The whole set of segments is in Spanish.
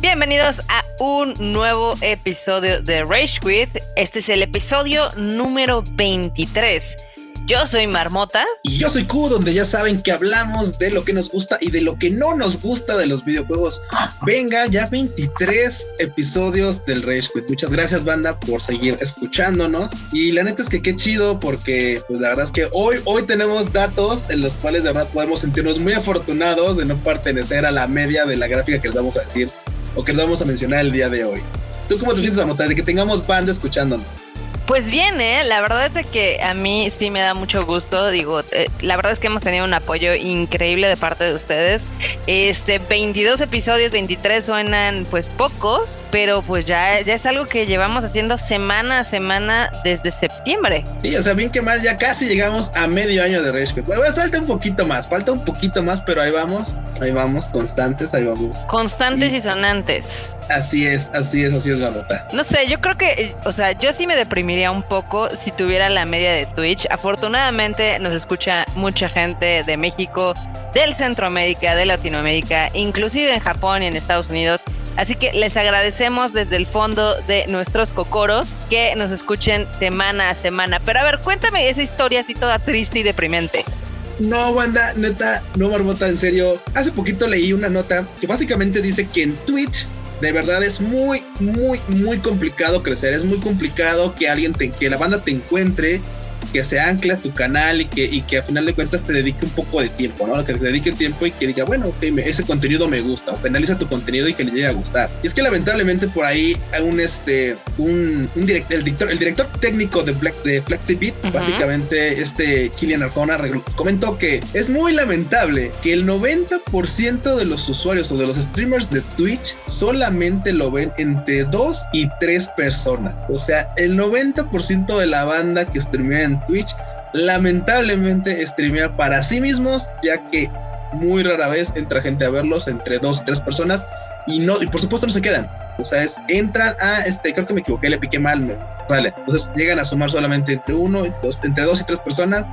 Bienvenidos a un nuevo episodio de Rage Quit. Este es el episodio número 23. Yo soy Marmota. Y yo soy Q, donde ya saben que hablamos de lo que nos gusta y de lo que no nos gusta de los videojuegos. Venga, ya 23 episodios del Rage Quit. Muchas gracias, banda, por seguir escuchándonos. Y la neta es que qué chido, porque pues la verdad es que hoy, hoy tenemos datos en los cuales de verdad podemos sentirnos muy afortunados de no pertenecer a la media de la gráfica que les vamos a decir o que les vamos a mencionar el día de hoy. ¿Tú cómo te sientes, Marmota, de que tengamos banda escuchándonos? Pues bien, ¿eh? la verdad es que a mí sí me da mucho gusto. Digo, eh, la verdad es que hemos tenido un apoyo increíble de parte de ustedes. Este, 22 episodios, 23 suenan pues pocos, pero pues ya, ya es algo que llevamos haciendo semana a semana desde septiembre. Sí, o sea, bien que mal, ya casi llegamos a medio año de Rage Bueno, falta un poquito más, falta un poquito más, pero ahí vamos, ahí vamos, constantes, ahí vamos. Constantes y, sonantes. Así es, así es, así es la nota. No sé, yo creo que, o sea, yo sí me deprimiría un poco si tuviera la media de Twitch. Afortunadamente nos escucha mucha gente de México, del Centroamérica, de Latinoamérica, inclusive en Japón y en Estados Unidos. Así que les agradecemos desde el fondo de nuestros cocoros que nos escuchen semana a semana. Pero a ver, cuéntame esa historia así toda triste y deprimente. No, banda, neta, no marmota, en serio. Hace poquito leí una nota que básicamente dice que en Twitch de verdad es muy, muy, muy complicado crecer. Es muy complicado que alguien te, que la banda te encuentre que se ancla a tu canal y que, y que a final de cuentas te dedique un poco de tiempo, ¿no? Que te dedique tiempo y que diga, bueno, ok, ese contenido me gusta, o penaliza tu contenido y que le llegue a gustar. Y es que lamentablemente por ahí un, este, un, un director, el director, el director técnico de Black, de Beat, básicamente este Kilian Arjona, comentó que es muy lamentable que el 90% de los usuarios o de los streamers de Twitch solamente lo ven entre dos y tres personas. O sea, el 90% de la banda que streamea en Twitch lamentablemente streamea para sí mismos, ya que muy rara vez entra gente a verlos entre dos y tres personas y no, y por supuesto no se quedan. O sea, es, entran a este, creo que me equivoqué, le piqué mal, me, vale. Entonces llegan a sumar solamente entre uno, dos, entre dos y tres personas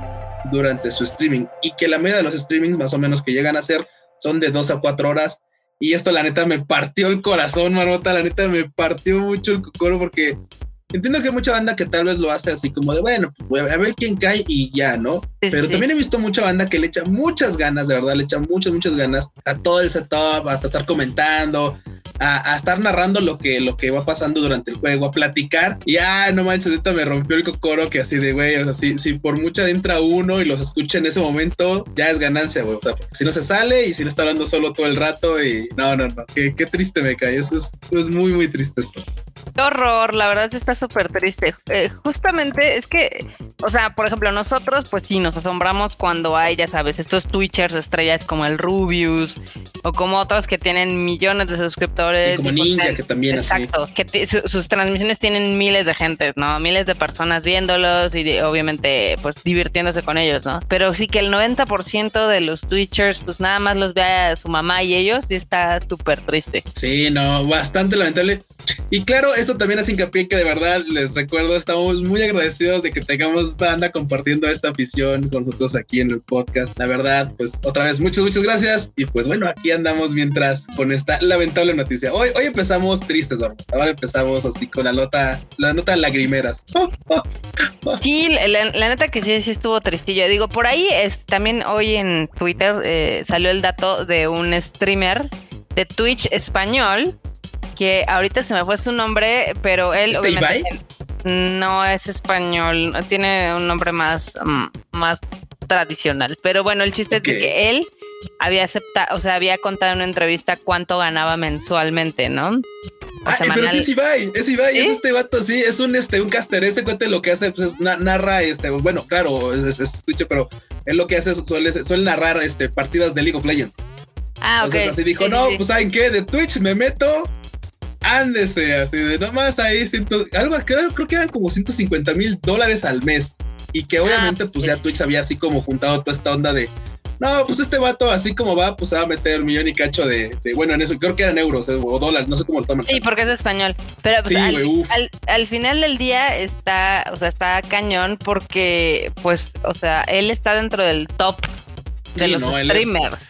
durante su streaming. Y que la media de los streamings más o menos que llegan a ser son de dos a cuatro horas. Y esto la neta me partió el corazón, Marmota, la neta me partió mucho el cocoro porque Entiendo que hay mucha banda que tal vez lo hace así como de, bueno, pues a ver quién cae y ya, ¿no? Pero también he visto mucha banda que le echa muchas ganas, de verdad, le echa muchas, muchas ganas a todo el setup, a estar comentando, a, estar narrando lo que, lo que va pasando durante el juego, a platicar. Y ah, no manches, ahorita me rompió el cocoro que así de, güey, o sea, si, si, por mucha entra uno y los escucha en ese momento, ya es ganancia, güey. O sea, si no se sale y si no está hablando solo todo el rato y no, no, no, qué, qué triste me cae. Eso es, es muy, muy triste esto. Qué horror, la verdad está súper triste. Eh, justamente es que, o sea, por ejemplo, nosotros, pues sí, nos asombramos cuando hay, ya sabes, estos Twitchers estrellas como el Rubius o como otros que tienen millones de suscriptores. como Ninja, que también Exacto, que sus transmisiones tienen miles de gente, ¿no? Miles de personas viéndolos y obviamente, pues divirtiéndose con ellos, ¿no? Pero sí que el 90% de los Twitchers, pues nada más los ve a su mamá y ellos y está súper triste. Sí, no, bastante lamentable. Y claro, también hace hincapié que de verdad les recuerdo, estamos muy agradecidos de que tengamos banda compartiendo esta afición con nosotros aquí en el podcast. La verdad, pues otra vez muchas, muchas gracias. Y pues bueno, aquí andamos mientras con esta lamentable noticia. Hoy, hoy empezamos tristes, ahora empezamos así con la nota, la nota lagrimeras. Sí, la, neta que sí, sí estuvo tristillo. Digo, por ahí es, también hoy en Twitter eh, salió el dato de un streamer de Twitch español que ahorita se me fue su nombre, pero él no es español, tiene un nombre más, mm, más tradicional. Pero bueno, el chiste es que él había aceptado, o sea, había contado en una entrevista cuánto ganaba mensualmente, ¿no? ah, pero sí es Ibai, es Ibai, es este vato, sí, es un este, un caster, ese cuente lo que hace, pues es, narra, este, bueno, claro, es, es, pero él lo que hace es, suele, suele narrar este partidas de League of Legends. Ah, ok. Entonces así dijo, no, pues ¿saben qué? De Twitch me meto ándese, así de nomás ahí, ciento, algo, creo, creo que eran como 150 mil dólares al mes. Y que obviamente, pues ya Twitch había así como juntado toda esta onda de, no, pues este vato, así como va, pues va a meter millón y cacho de, bueno, en eso, creo que eran euros eh, o dólares, no sé cómo lo están Sí, porque es español. Pero pues, al, al, final del día está, o sea, está cañón porque, pues, o sea, él está dentro del top de los streamers.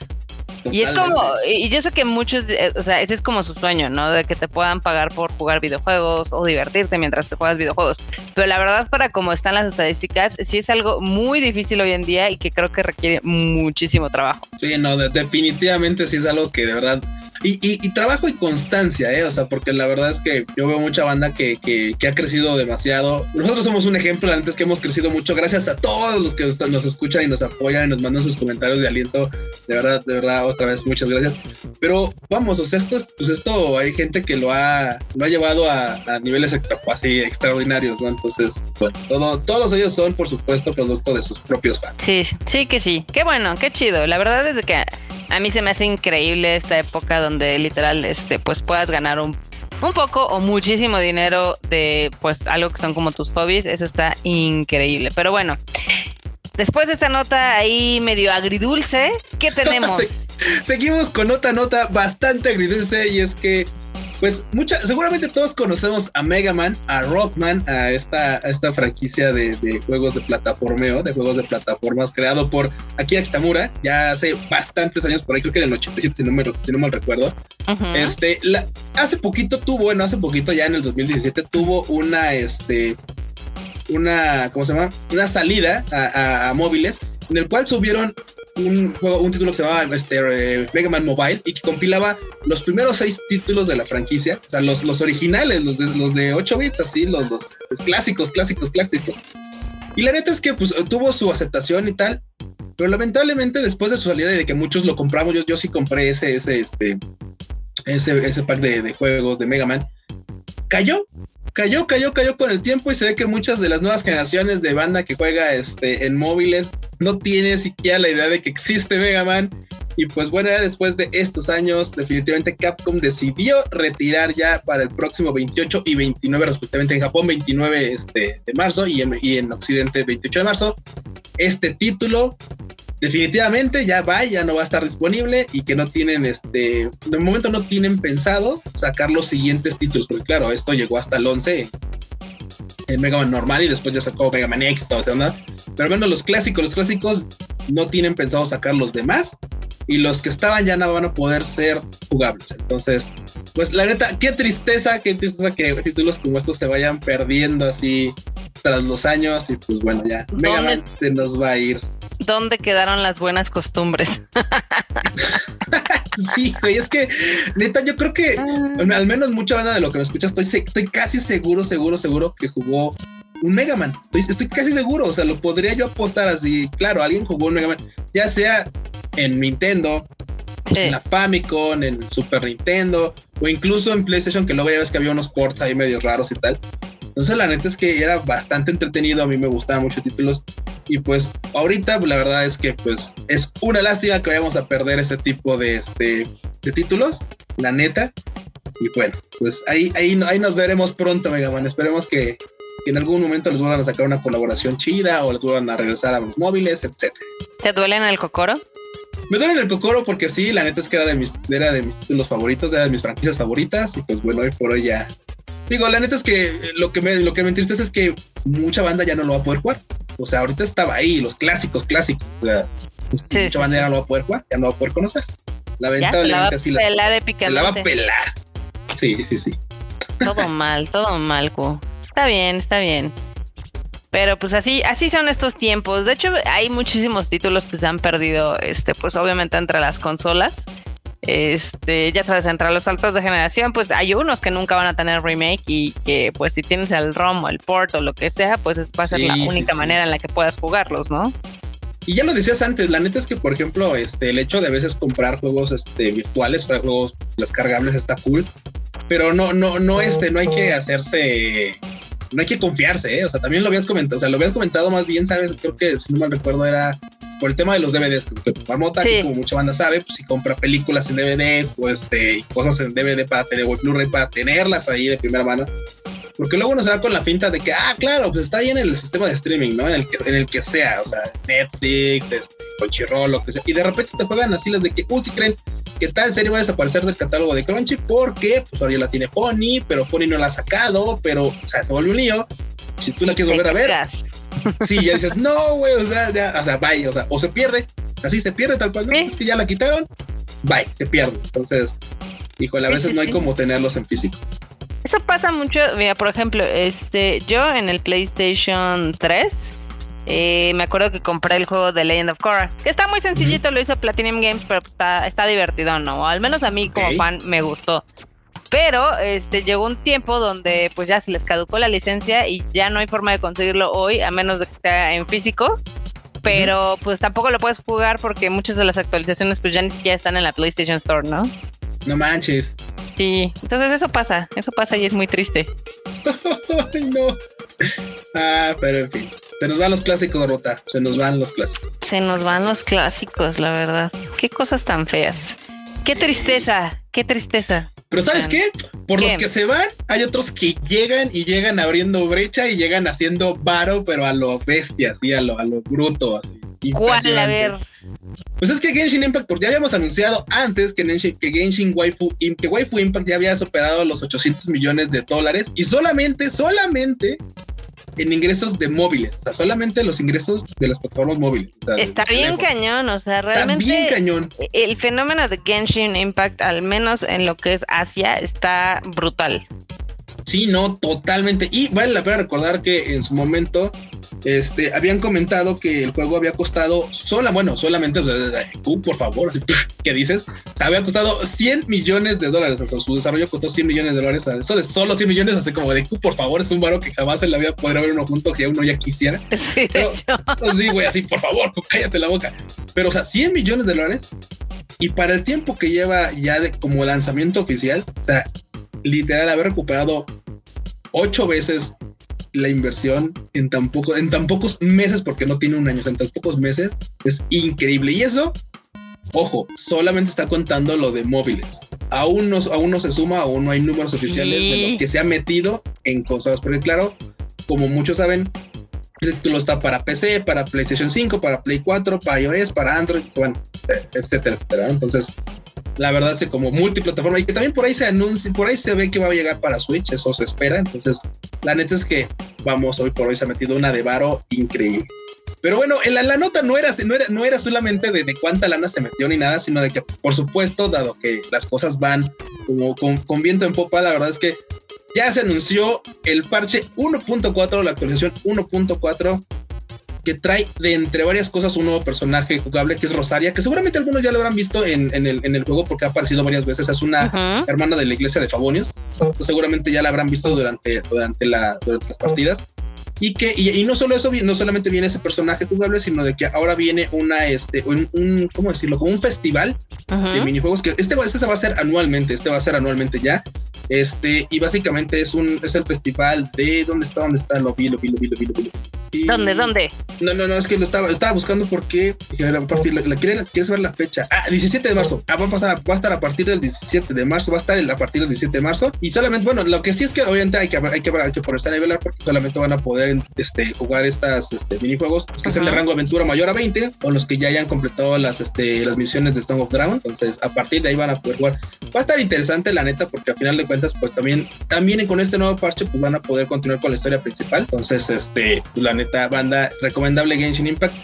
Y es como, y yo sé que muchos, eh, o sea, ese es como su sueño, ¿no? De que te puedan pagar por jugar videojuegos o divertirte mientras te juegas videojuegos. Pero la verdad, para como están las estadísticas, sí es algo muy difícil hoy en día y que creo que requiere muchísimo trabajo. Sí, no, definitivamente sí es algo que de verdad y, trabajo y constancia, ¿eh? O sea, porque la verdad es que yo veo mucha banda que, que, ha crecido demasiado. Nosotros somos un ejemplo, antes que hemos crecido mucho gracias a todos los que nos, escuchan y nos apoyan y nos mandan sus comentarios de aliento. De verdad, de verdad, otra vez, muchas gracias. Pero vamos, o sea, esto, es, pues esto hay gente que lo ha, lo ha llevado a, niveles así extraordinarios, ¿no? Entonces, bueno, todo, todos ellos son, por supuesto, producto de sus propios fans. Sí, sí que sí. Qué bueno, qué chido. La verdad es que a mí se me hace increíble esta época donde literal este pues puedas ganar un, un poco o muchísimo dinero de pues algo que son como tus hobbies, eso está increíble. Pero bueno, después de esta nota ahí medio agridulce, ¿qué tenemos? Seguimos con otra nota bastante agridulce y es que pues mucha, seguramente todos conocemos a Mega Man, a Rockman, a esta, esta franquicia de, juegos de plataformeo, de juegos de plataformas creado por Akira Kitamura, ya hace bastantes años, por ahí creo que en el 87, si no, me, si no mal recuerdo. Este, la, hace poquito tuvo, bueno, hace poquito ya en el 2017 tuvo una, este, una, ¿cómo se llama? Una salida a móviles en el cual subieron un juego, un título que se llamaba este, eh, Mega Man Mobile y que compilaba los primeros seis títulos de la franquicia, o sea, los, los originales, los de, los de 8 bits, así, los, los, clásicos, clásicos, clásicos. Y la neta es que pues tuvo su aceptación y tal, pero lamentablemente después de su salida y de que muchos lo compramos, yo, yo sí compré ese, ese, este, ese, ese pack de, de juegos de Mega Man, cayó, cayó, cayó, cayó con el tiempo y se ve que muchas de las nuevas generaciones de banda que juega este, en móviles no tiene siquiera la idea de que existe Mega Man. Y pues bueno, después de estos años, definitivamente Capcom decidió retirar ya para el próximo 28 y 29, respectivamente en Japón 29 este, de marzo y en, y en Occidente 28 de marzo, este título definitivamente ya va, ya no va a estar disponible y que no tienen, este, de momento no tienen pensado sacar los siguientes títulos, porque claro, esto llegó hasta el 11 en Mega Man normal y después ya sacó Mega Man X, todo, ¿no? Pero bueno, los clásicos, los clásicos no tienen pensado sacar los demás y los que estaban ya no van a poder ser jugables. Entonces, pues la neta, qué tristeza, qué tristeza que títulos como estos se vayan perdiendo así tras los años y pues bueno, ya Mega Man se nos va a ir. ¿Dónde quedaron las buenas costumbres? sí, güey, es que neta, yo creo que ah. al menos mucha banda de lo que me escucha, estoy, estoy casi seguro, seguro, seguro que jugó un Mega Man. Estoy, casi seguro, o sea, lo podría yo apostar así. Claro, alguien jugó un Mega Man, ya sea en Nintendo, en la Famicom, en Super Nintendo, o incluso en PlayStation, que luego ya ves que había unos ports ahí medio raros y tal. Entonces la neta es que era bastante entretenido, a mí me gustaban muchos títulos y pues ahorita la verdad es que pues es una lástima que vayamos a perder ese tipo de, este, de títulos, la neta. Y bueno, pues ahí, ahí, ahí nos veremos pronto, Mega Man. Esperemos que, en algún momento les vuelvan a sacar una colaboración chida o les vuelvan a regresar a los móviles, etc. ¿Te duelen el cocoro? Me duele el cocoro porque sí, la neta es que era de mis, era de mis títulos favoritos, era de mis franquicias favoritas y pues bueno, hoy por hoy ya, Digo, la neta es que lo que me, lo que me entristece es que mucha banda ya no lo va a poder jugar. O sea, ahorita estaba ahí, los clásicos, clásicos. O sea, mucha banda ya no lo va a poder jugar, ya no lo va a poder conocer. Lamentablemente la. Se la va a pelar. Sí, sí, sí. Todo mal, todo mal, Cu. Está bien, está bien. Pero pues así, así son estos tiempos. De hecho, hay muchísimos títulos que se han perdido, este, pues obviamente entre las consolas. Este, ya sabes, entre los saltos de generación, pues hay unos que nunca van a tener remake y que pues si tienes el ROM o el port o lo que sea, pues va a ser la única manera en la que puedas jugarlos, ¿no? Y ya lo decías antes, la neta es que, por ejemplo, este, el hecho de a veces comprar juegos este, virtuales, juegos descargables está cool, pero no, no, no, este, no hay que hacerse, no hay que confiarse, ¿eh? o sea, también lo habías comentado, o sea, lo habías comentado más bien, sabes, creo que si no mal recuerdo era por el tema de los DVDs, que Marmota, como mucha banda sabe, pues si compra películas en DVD o este, cosas en DVD para tener, o Blu-ray para tenerlas ahí de primera mano. Porque luego uno se va con la finta de que, ah, claro, pues está ahí en el sistema de streaming, ¿no? En el que, en el que sea, o sea, Netflix, este, Crunchyroll, lo que sea. Y de repente te juegan así las de que, uy, creen que tal serie va a desaparecer del catálogo de Crunchy? Porque, pues ahora ya la tiene Pony, pero Pony no la ha sacado, pero, o sea, se vuelve un lío. Si tú la quieres volver a ver, Sí, ya dices, no, güey, o sea, ya, o sea, vaya, o sea, o se pierde, así se pierde tal cual, no, es que ya la quitaron, bye, te pierdo. Entonces, híjole, a veces no hay como tenerlos en físico. Eso pasa mucho, mira, por ejemplo, este, yo en el PlayStation 3 eh, me acuerdo que compré el juego de Legend of Korra, que está muy sencillito, lo hizo Platinum Games, pero está, está divertido, ¿no? Al menos a mí como fan me gustó. Pero este llegó un tiempo donde pues ya se les caducó la licencia y ya no hay forma de conseguirlo hoy, a menos de que sea en físico. Pero pues tampoco lo puedes jugar porque muchas de las actualizaciones pues ya ni siquiera están en la PlayStation Store, ¿no? No manches. Sí, entonces eso pasa, eso pasa y es muy triste. Ay, no. Ah, pero en fin. Se nos van los clásicos, Rota. Se nos van los clásicos. Se nos van los clásicos, la verdad. Qué cosas tan feas. Qué tristeza, qué tristeza. Pero ¿sabes qué? Por los que se van, hay otros que llegan y llegan abriendo brecha y llegan haciendo varo, pero a lo bestia, así, a lo, a lo bruto. ¿Cuál? A ver. Pues es que Genshin Impact, porque ya habíamos anunciado antes que, Genshin, que Genshin Waifu, que Waifu Impact ya había superado los 800 millones de dólares y solamente, solamente en ingresos de móviles, o sea, solamente los ingresos de las plataformas móviles. Está bien cañón, o sea, realmente. Está bien cañón. El fenómeno de Genshin Impact, al menos en lo que es Asia, está brutal. Sí, no, totalmente. Y vale la pena recordar que en su momento este, habían comentado que el juego había costado sola, bueno, solamente, uh, por favor, ¿qué dices? Había costado 100 millones de dólares, o sea, su desarrollo costó 100 millones de dólares, eso de solo 100 millones, así como de, por favor, es un varo que jamás en la vida podría haber uno junto que uno ya quisiera. Sí, de hecho. Sí, güey, así, por favor, cállate la boca. Pero, o sea, 100 millones de dólares y para el tiempo que lleva ya de, como lanzamiento oficial, o sea, literal, haber recuperado ocho veces la inversión en tan, poco, en tan pocos meses, porque no tiene un año, en tan pocos meses, es increíble. Y eso, ojo, solamente está contando lo de móviles. Aún no, aún no se suma, aún no hay números oficiales de lo que se ha metido en consolas, porque claro, como muchos saben, el título está para PC, para PlayStation 5, para Play 4, para iOS, para Android, bueno, etcétera, etcétera. Entonces, la verdad es como multiplataforma y que también por ahí se anuncia, por ahí se ve que va a llegar para Switch, eso se espera. Entonces, la neta es que vamos, hoy por hoy se ha metido una de varo increíble. Pero bueno, la, la nota no era, no era, no era solamente de, cuánta lana se metió ni nada, sino de que, por supuesto, dado que las cosas van como con viento en popa, la verdad es que ya se anunció el parche 1.4, la actualización 1.4 que trae de entre varias cosas un nuevo personaje jugable que es Rosaria, que seguramente algunos ya lo habrán visto en, en, el, en el, juego porque ha aparecido varias veces. Es una hermana de la iglesia de Favonios. seguramente ya la habrán visto durante, durante, la, durante las partidas. Y que, y, no solo eso, no solamente viene ese personaje jugable, sino de que ahora viene una, este, un, un ¿cómo decirlo? Como un festival de minijuegos que este, este se va a hacer anualmente, este va a ser anualmente ya. Este, y básicamente es un, es el festival de, ¿dónde está? ¿Dónde está? Lo vi, lo vi, lo vi, lo vi, lo vi. ¿Dónde? ¿Dónde? No, no, no, es que lo estaba, estaba buscando porque la, la, ¿quieres, ver la fecha? Ah, 17 de marzo. Ah, va a pasar, va a estar a partir del 17 de marzo, va a estar a partir del 17 de marzo. Y solamente, bueno, lo que sí es que obviamente hay que, hay que, hay que ponerse a nivelar porque solamente van a poder este, jugar estas este, minijuegos, que sean de rango aventura mayor a 20 o los que ya hayan completado las, este, las misiones de Stone of Dragon. Entonces, a partir de ahí van a poder jugar. Va a estar interesante, la neta, porque al final de cuentas, pues también, también con este nuevo parche, pues van a poder continuar con la historia principal. Entonces, este, pues, la neta, banda recomendable Genshin Impact.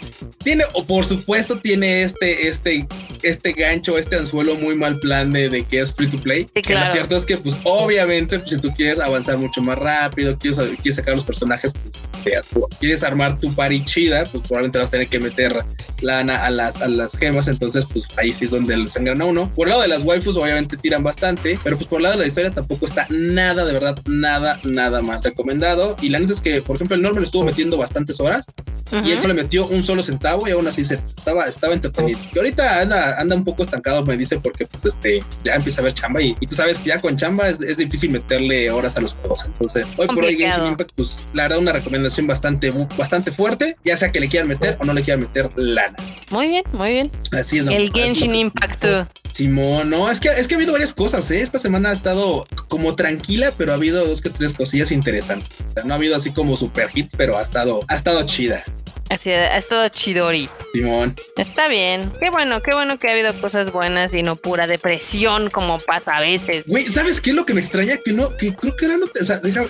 Tiene, o por supuesto, tiene este, este, este gancho, este anzuelo muy mal plan de, de que es free to play. Sí, claro. lo cierto es que, pues, obviamente, pues, si tú quieres avanzar mucho más rápido, quieres, quieres sacar los personajes, pues, quieres armar tu party chida, pues probablemente vas a tener que meter lana a las, a las gemas. Entonces, pues ahí sí es donde le sangran a uno. Por el lado de las waifus, obviamente tiran bastante, pero pues por el lado de la historia tampoco está nada, de verdad, nada, nada más recomendado. Y la neta es que, por ejemplo, el Norman estuvo metiendo bastantes horas y él solo metió un solo centavo y aún así se estaba, estaba entretenido. Que ahorita anda, anda un poco estancado, me dice, porque pues este ya empieza a ver chamba y, y tú sabes que ya con chamba es, es, difícil meterle horas a los juegos. Entonces, hoy por hoy Genshin Impact, pues la verdad, una recomendación bastante, bastante fuerte, ya sea que le quieran meter o no le quieran meter lana. Muy bien, muy bien. Así es. El Genshin Impact. Simón, no, es que, es que ha habido varias cosas, ¿eh? Esta semana ha estado como tranquila, pero ha habido dos que tres cosillas interesantes. O sea, no ha habido así como super hits, pero ha estado, ha estado chida. Así, ha estado chidori. Simón. Está bien. Qué bueno, qué bueno que ha habido cosas buenas y no pura depresión como pasa a veces. Güey, ¿sabes qué es lo que me extraña? Que no, que creo que era, no, o sea, deja,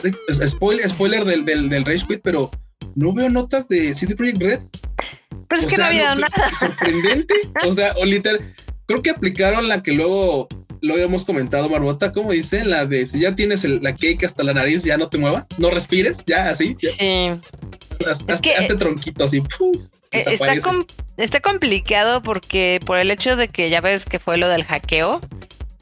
spoiler, spoiler del, del, del Rage Quit, pero no veo notas de City Project Red. Pero es o que sea, no ha habido no, nada. Sorprendente. o sea, o literal. creo que aplicaron la que luego lo habíamos comentado, Marbota, como dice, la de si ya tienes la cake hasta la nariz, ya no te muevas, no respires, ya así. Sí. Hazte, tronquito así. Está, está complicado porque por el hecho de que ya ves que fue lo del hackeo,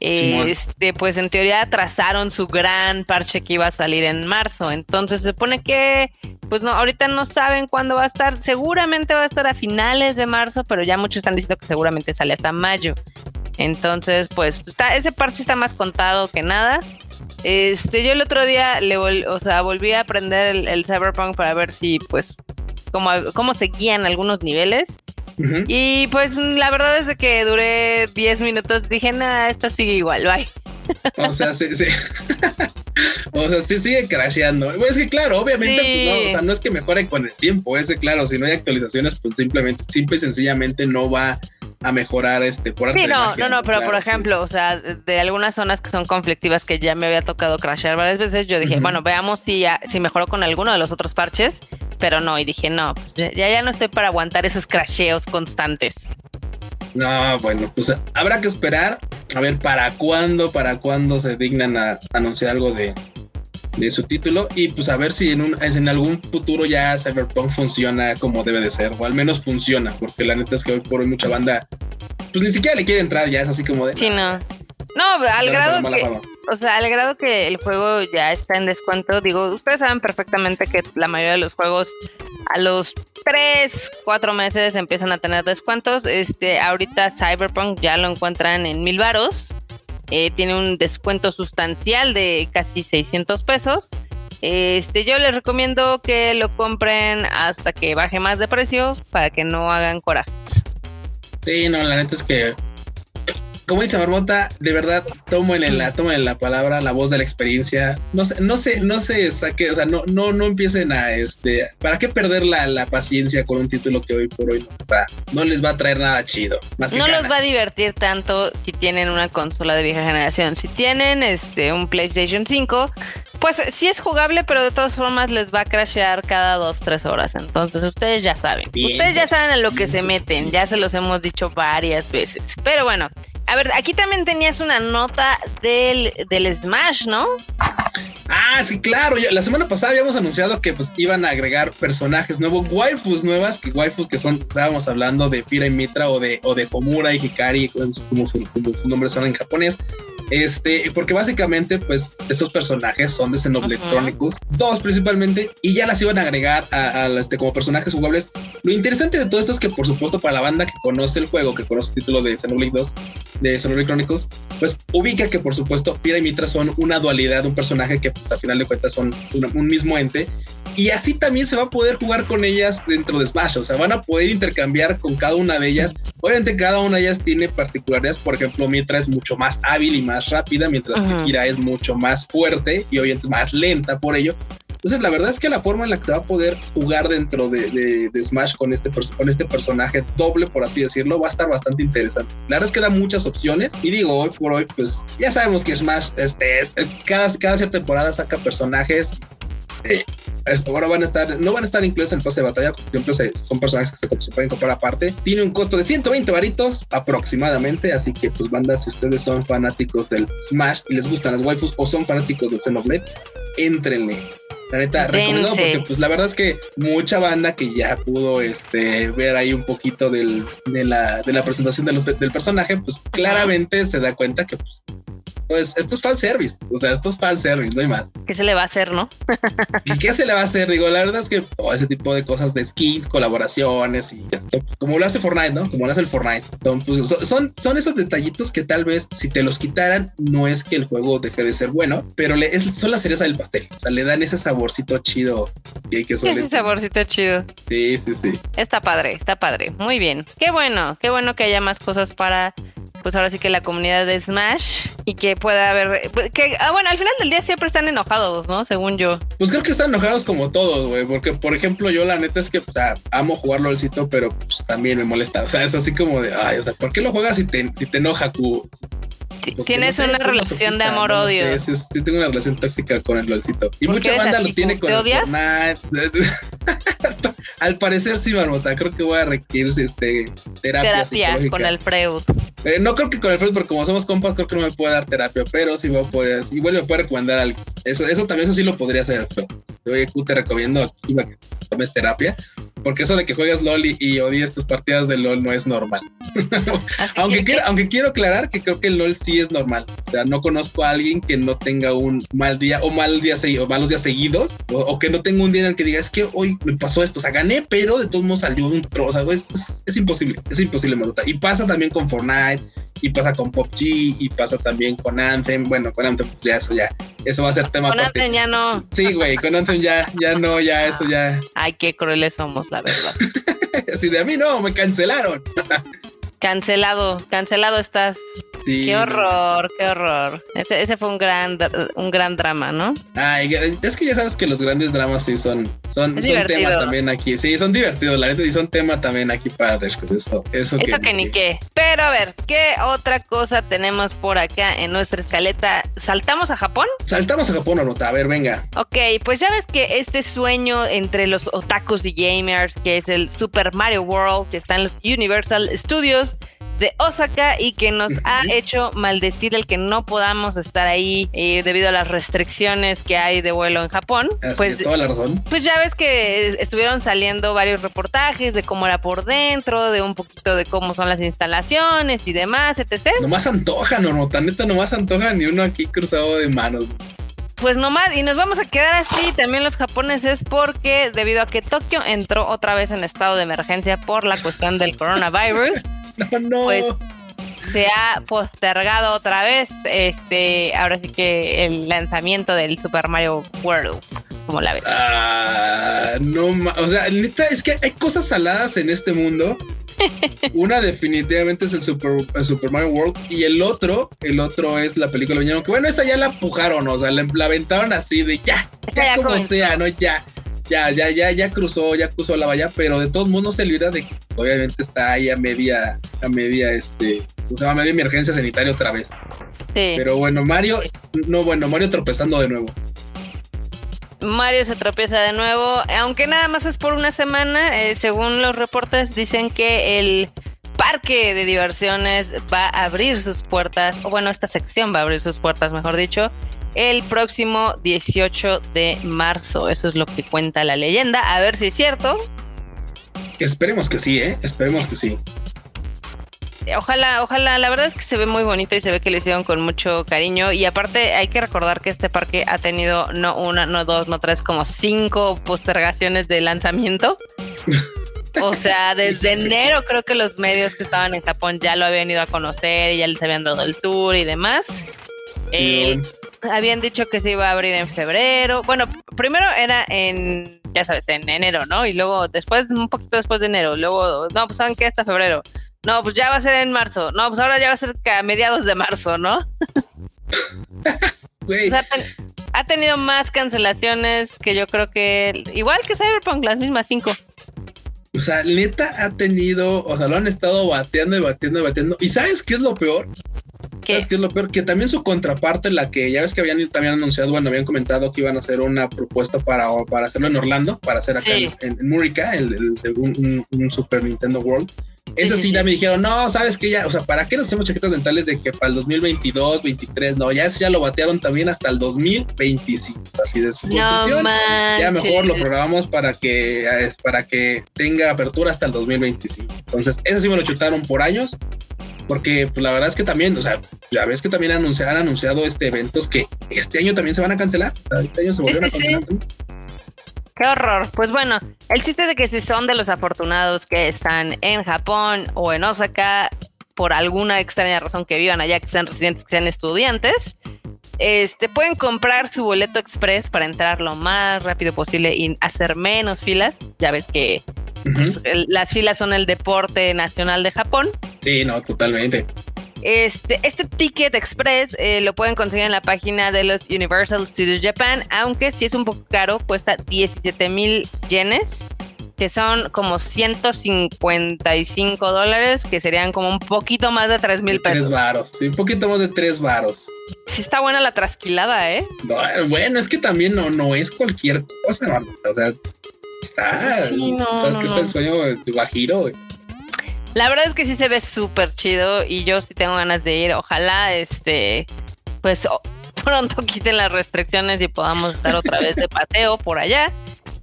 este, pues en teoría trazaron su gran parche que iba a salir en marzo. Entonces se supone que, pues no, ahorita no saben cuándo va a estar. Seguramente va a estar a finales de marzo, pero ya muchos están diciendo que seguramente sale hasta mayo. Entonces, pues, está, ese parche está más contado que nada. Este, yo el otro día le o sea, volví a aprender el, el, Cyberpunk para ver si, pues, cómo, cómo seguían algunos niveles. Y pues la verdad es que duré 10 minutos, dije, nada, esto sigue igual, bye. O sea, sí, sí. o sea, sí sigue crasheando. Es que claro, obviamente, pues, no, o sea, no es que mejore con el tiempo, ese claro, si no hay actualizaciones, pues simplemente, simple y sencillamente no va a mejorar este por Sí, no, no, no, pero por ejemplo, o sea, de algunas zonas que son conflictivas que ya me había tocado crashear varias veces, yo dije, bueno, veamos si ya, si mejoró con alguno de los otros parches pero no, y dije, no, ya, ya no estoy para aguantar esos crasheos constantes. No, bueno, pues habrá que esperar a ver para cuándo, para cuándo se dignan a anunciar algo de, de su título y pues a ver si en, un, en algún futuro ya Cyberpunk funciona como debe de ser, o al menos funciona, porque la neta es que hoy por hoy mucha banda pues ni siquiera le quiere entrar, ya es así como de... Sí, no. No, al grado que, o sea, al grado que el juego ya está en descuento, digo, ustedes saben perfectamente que la mayoría de los juegos a los 3, 4 meses empiezan a tener descuentos. Este, ahorita Cyberpunk ya lo encuentran en mil varos. Eh, tiene un descuento sustancial de casi 600 pesos. Este, yo les recomiendo que lo compren hasta que baje más de precio para que no hagan corajes. Sí, no, la neta es que como dice Marmota, de verdad, en la, en la palabra, la voz de la experiencia. No sé, no sé, no sé, saque, o sea, no, no, no empiecen a este, ¿para qué perder la, la paciencia con un título que hoy por hoy no, les va a traer nada chido? no los va a divertir tanto si tienen una consola de vieja generación. Si tienen este un PlayStation 5, pues sí es jugable, pero de todas formas les va a crashear cada dos, tres horas. Entonces ustedes ya saben. ustedes ya saben a lo que se meten, ya se los hemos dicho varias veces. Pero bueno, a ver, aquí también tenías una nota del, del Smash, ¿no? Ah, sí, claro. la semana pasada habíamos anunciado que pues iban a agregar personajes nuevos, waifus nuevas, que waifus que son, estábamos hablando de Fira y Mitra o de, o de Komura y Hikari, como su, nombre son en japonés. Este, porque básicamente, pues, esos personajes son de Xenoblade Chronicles, dos principalmente, y ya las iban a agregar a, este, como personajes jugables. Lo interesante de todo esto es que, por supuesto, para la banda que conoce el juego, que conoce el título de Xenoblade 2, de Xenoblade Chronicles, pues ubica que, por supuesto, Pira y Mitra son una dualidad, un personaje que, pues, al final de cuentas, son un mismo ente. Y así también se va a poder jugar con ellas dentro de Smash. O sea, van a poder intercambiar con cada una de ellas. Obviamente, cada una de ellas tiene particularidades. Por ejemplo, Mitra es mucho más hábil y más rápida, mientras que Kira es mucho más fuerte y obviamente más lenta por ello. Entonces, la verdad es que la forma en la que va a poder jugar dentro de, Smash con este, con este personaje doble, por así decirlo, va a estar bastante interesante. La verdad es que da muchas opciones. Y digo, hoy por hoy, pues ya sabemos que Smash este, es, cada, cada cierta temporada saca personajes ahora van a estar, no van a estar incluidos en el pase de batalla, siempre son personajes que se, pueden comprar aparte. Tiene un costo de 120 varitos aproximadamente, así que pues banda, si ustedes son fanáticos del Smash y les gustan las waifus o son fanáticos del Xenoblade, entrenle. La neta, recomendado porque pues la verdad es que mucha banda que ya pudo este, ver ahí un poquito del, de, la, de la presentación del personaje, pues claramente se da cuenta que pues pues esto es fan service. O sea, esto es fan service, no hay más. ¿Qué se le va a hacer, no? ¿Y qué se le va a hacer? Digo, la verdad es que todo ese tipo de cosas de skins, colaboraciones y esto, como lo hace Fortnite, ¿no? Como lo hace el Fortnite. Pues, son, son, esos detallitos que tal vez si te los quitaran, no es que el juego deje de ser bueno, pero le, es, son la cereza del pastel. O sea, le dan ese saborcito chido que hay que Ese saborcito chido. Sí, sí, sí. Está padre, está padre. Muy bien. Qué bueno, qué bueno que haya más cosas para pues ahora sí que la comunidad de Smash y que pueda haber pues, que ah, bueno al final del día siempre están enojados no según yo pues creo que están enojados como todos güey porque por ejemplo yo la neta es que pues, amo jugarlo al sitio pero pues, también me molesta o sea es así como de ay o sea por qué lo juegas si te si te enoja Q Tienes una relación de amor odio. No sí, sí, tengo una relación tóxica con el LOLcito. Y mucha banda lo tiene con el Fortnite. Al parecer sí, Marmota. Creo que voy a requerir este terapia. Terapia con el Freud. Eh, no creo que con el Fred, porque como somos compas, creo que no me puede dar terapia, pero sí me puede, igual me puede recomendar algo. Eso, eso también, eso sí lo podría hacer. Oye, te recomiendo aquí que tomes terapia, porque eso de que juegas LOL y, y odies tus partidas de LOL no es normal. aunque, quiero, aunque quiero aclarar que creo que el LOL sí es normal. O sea, no conozco a alguien que no tenga un mal día o mal día o malos días seguidos, o, que no tenga un día en el que diga, es que hoy me pasó esto, o sea, gané, pero de todos modos salió un trozo. O sea, es, es, imposible, es imposible, Maruta. Y pasa también con Fortnite, y pasa con PUBG, y pasa también con Anthem. Bueno, con Anthem, ya eso ya, eso va a ser tema. Con Anthem ya no. Sí, güey, con Anthem ya, ya no, ya eso ya. Ay, qué crueles somos, la verdad. Así de a mí no, me cancelaron. Cancelado, cancelado estás. Qué horror, qué horror. Ese, fue un gran, un gran drama, ¿no? Ay, es que ya sabes que los grandes dramas sí son, son, son tema también aquí. Sí, son divertidos, la neta, y son tema también aquí para Eso, eso, eso que, ni qué. Pero a ver, ¿qué otra cosa tenemos por acá en nuestra escaleta? ¿Saltamos a Japón? Saltamos a Japón, Anota. A ver, venga. Ok, pues ya ves que este sueño entre los otakus y gamers, que es el Super Mario World, que está en los Universal Studios, de Osaka y que nos ha hecho maldecir el que no podamos estar ahí eh, debido a las restricciones que hay de vuelo en Japón. pues, toda la razón. pues ya ves que estuvieron saliendo varios reportajes de cómo era por dentro, de un poquito de cómo son las instalaciones y demás, etc. Nomás antoja, no, no, tan neta, nomás antoja ni uno aquí cruzado de manos. Pues nomás, y nos vamos a quedar así también los japoneses porque debido a que Tokio entró otra vez en estado de emergencia por la cuestión del coronavirus, no, no. Pues se ha postergado otra vez, este, ahora sí que el lanzamiento del Super Mario World. como la ves? Ah, no, o sea, neta, es que hay cosas saladas en este mundo. Una definitivamente es el Super, Super, Mario World y el otro, el otro es la película de que bueno, esta ya la pujaron, o sea, la, aventaron así de ya, ya, como sea, ¿no? Ya ya, ya, ya, ya cruzó, ya cruzó la valla, pero de todos modos no se libra de que obviamente está ahí a media, a media, este, o sea, a media emergencia sanitaria otra vez. Sí. Pero bueno, Mario, no, bueno, Mario tropezando de nuevo. Mario se tropieza de nuevo, aunque nada más es por una semana, eh, según los reportes dicen que el parque de diversiones va a abrir sus puertas, o bueno, esta sección va a abrir sus puertas, mejor dicho, el próximo 18 de marzo. Eso es lo que cuenta la leyenda. A ver si es cierto. Esperemos que sí, ¿eh? Esperemos que sí. Ojalá, ojalá, la verdad es que se ve muy bonito y se ve que lo hicieron con mucho cariño. Y aparte hay que recordar que este parque ha tenido no una, no dos, no tres, como cinco postergaciones de lanzamiento. O sea, desde enero creo que los medios que estaban en Japón ya lo habían ido a conocer, y ya les habían dado el tour y demás. Sí, habían dicho que se iba a abrir en febrero. Bueno, primero era en, ya sabes, en enero, ¿no? Y luego después, un poquito después de enero. Luego, no, pues saben que hasta febrero. No, pues ya va a ser en marzo. No, pues ahora ya va a ser a mediados de marzo, ¿no? ha tenido más cancelaciones que yo creo que igual que Cyberpunk, las mismas cinco. O sea, neta ha tenido, o sea, lo han estado bateando y bateando y bateando. ¿Y sabes qué es lo peor? ¿Qué? es lo peor? Que también su contraparte, la que ya ves que habían también anunciado, bueno, habían comentado que iban a hacer una propuesta para, para hacerlo en Orlando, para hacer acá en, en Murica, el, un, Super Nintendo World. Eso sí, ya me dijeron, no, sabes que ya, o sea, ¿para qué nos hacemos chaquetas mentales de que para el 2022, 23, no, ya ya lo batearon también hasta el 2025, así de su construcción. ya mejor lo programamos para que, eh, para que tenga apertura hasta el 2025. Entonces, eso sí me lo chutaron por años porque pues, la verdad es que también, o sea, ya ves que también anunciaron, han anunciado este eventos que este año también se van a cancelar. Este año se volvieron a cancelar. Qué horror. Pues bueno, el chiste de que si son de los afortunados que están en Japón o en Osaka, por alguna extraña razón que vivan allá, que sean residentes, que sean estudiantes, este, pueden comprar su boleto express para entrar lo más rápido posible y hacer menos filas. Ya ves que pues, las filas son el deporte nacional de Japón. Sí, no, totalmente. Este, este ticket express eh, lo pueden conseguir en la página de los Universal Studios Japan, aunque si es un poco caro, cuesta 17 mil yenes, que son como 155 dólares, que serían como un poquito más de 3 mil pesos. 3 varos, sí, un poquito más de 3 varos. Sí está buena la trasquilada, ¿eh? bueno, es que también no, no es cualquier cosa, o sea, está. Sí, no, ¿Sabes qué es el sueño de Guajiro? La verdad es que sí se ve súper chido y yo sí tengo ganas de ir. Ojalá, este, pues pronto quiten las restricciones y podamos estar otra vez de pateo por allá.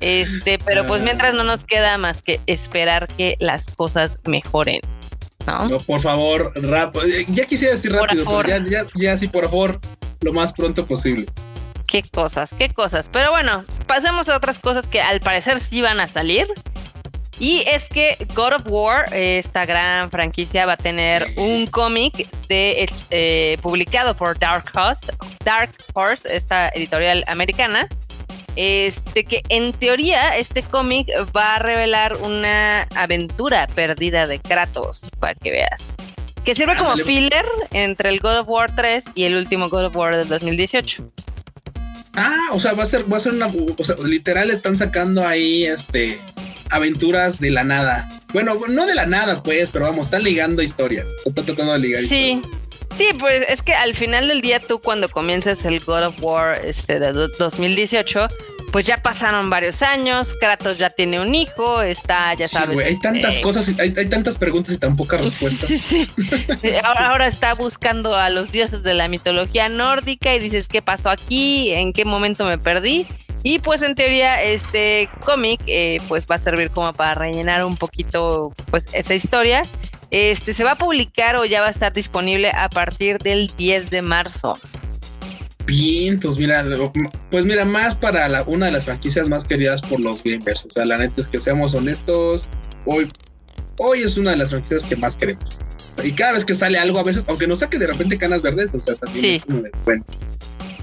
Este, pero pues mientras no nos queda más que esperar que las cosas mejoren. ¿no? por favor, rápido. Ya quisiera decir rápido, pero ya, ya, ya sí, por favor, lo más pronto posible. Qué cosas, qué cosas. Pero bueno, pasemos a otras cosas que al parecer sí van a salir. Y es que God of War, esta gran franquicia, va a tener un cómic de, eh, publicado por Dark Horse, Dark Horse, esta editorial americana. Este que en teoría este cómic va a revelar una aventura perdida de Kratos, para que veas. Que sirve como filler entre el God of War 3 y el último God of War del 2018. Ah, o sea, va a ser, va a ser una, o sea, literal están sacando ahí, este, aventuras de la nada. Bueno, no de la nada, pues, pero vamos, están ligando historias. Están tratando de ligar. Sí. Sí, pues es que al final del día tú cuando comienzas el God of War este, de 2018, pues ya pasaron varios años, Kratos ya tiene un hijo, está, ya sabes. hay tantas este, cosas, hay, hay, tantas preguntas y tan pocas respuestas. Sí, sí. ahora, está buscando a los dioses de la mitología nórdica y dices, ¿qué pasó aquí? ¿En qué momento me perdí? Y pues en teoría este cómic eh, pues va a servir como para rellenar un poquito pues esa historia. Este se va a publicar o ya va a estar disponible a partir del 10 de marzo. Bien, pues mira, pues mira, más para la, una de las franquicias más queridas por los gamers. O sea, la neta es que seamos honestos, hoy, hoy es una de las franquicias que más queremos. Y cada vez que sale algo, a veces, aunque nos saque de repente canas verdes, o sea, también es como de, bueno,